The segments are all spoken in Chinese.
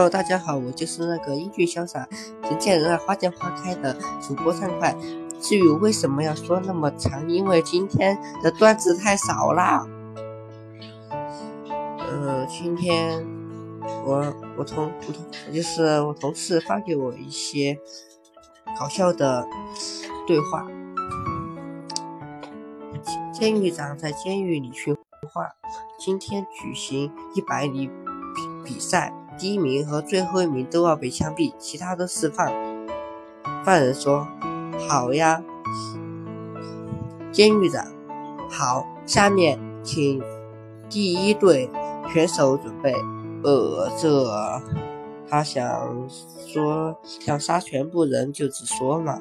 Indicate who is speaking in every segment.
Speaker 1: Hello，大家好，我就是那个英俊潇洒、人见人爱、花见花开的主播畅快。至于为什么要说那么长，因为今天的段子太少啦。呃，今天我我同我同就是我同事发给我一些搞笑的对话。监狱长在监狱里训话，今天举行一百米比比赛。第一名和最后一名都要被枪毙，其他都释放。犯人说：“好呀。”监狱长：“好，下面请第一队选手准备。”呃，这他想说想杀全部人就直说嘛，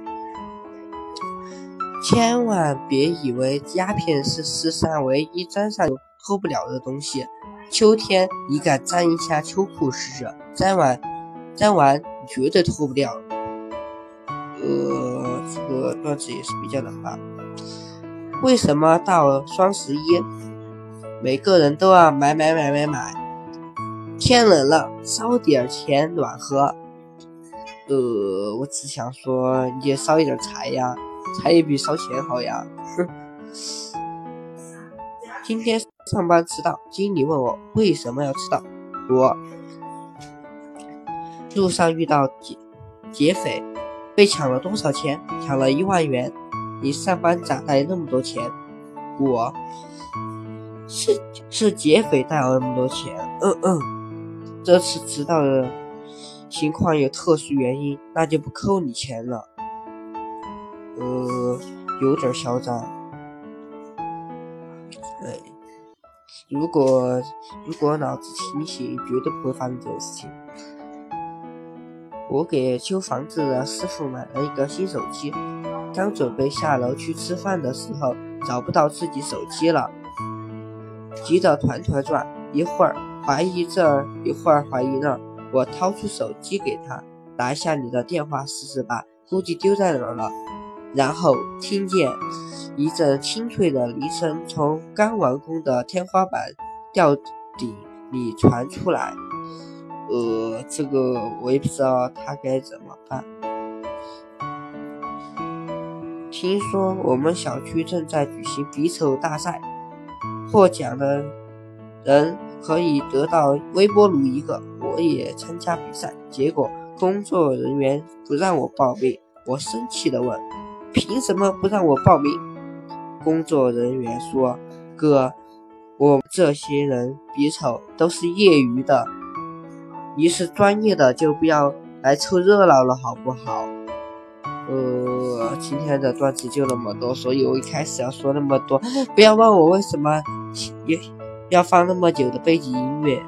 Speaker 1: 千万别以为鸦片是世上唯一沾上喝不了的东西。秋天，你敢粘一下秋裤试试？粘完，粘完绝对脱不掉。呃，这个段子也是比较冷吧？为什么到双十一，每个人都要买买买买买？天冷了，烧点钱暖和。呃，我只想说，你也烧一点柴呀，柴也比烧钱好呀。哼。今天。上班迟到，经理问我为什么要迟到。我路上遇到劫劫匪，被抢了多少钱？抢了一万元。你上班咋带那么多钱？我是是劫匪带了那么多钱。嗯嗯，这次迟到的情况有特殊原因，那就不扣你钱了。呃，有点嚣张。哎。如果如果脑子清醒，绝对不会发生这种事情。我给修房子的师傅买了一个新手机，刚准备下楼去吃饭的时候，找不到自己手机了，急得团团转，一会儿怀疑这，一会儿怀疑那。我掏出手机给他，打一下你的电话试试吧，估计丢在哪儿了。然后听见。一阵清脆的铃声从刚完工的天花板吊顶里传出来，呃，这个我也不知道他该怎么办。听说我们小区正在举行比丑大赛，获奖的人可以得到微波炉一个。我也参加比赛，结果工作人员不让我报名，我生气的问：“凭什么不让我报名？”工作人员说：“哥，我这些人比丑都是业余的，你是专业的就不要来凑热闹了，好不好？”呃，今天的段子就那么多，所以我一开始要说那么多，不要问我为什么要要放那么久的背景音乐。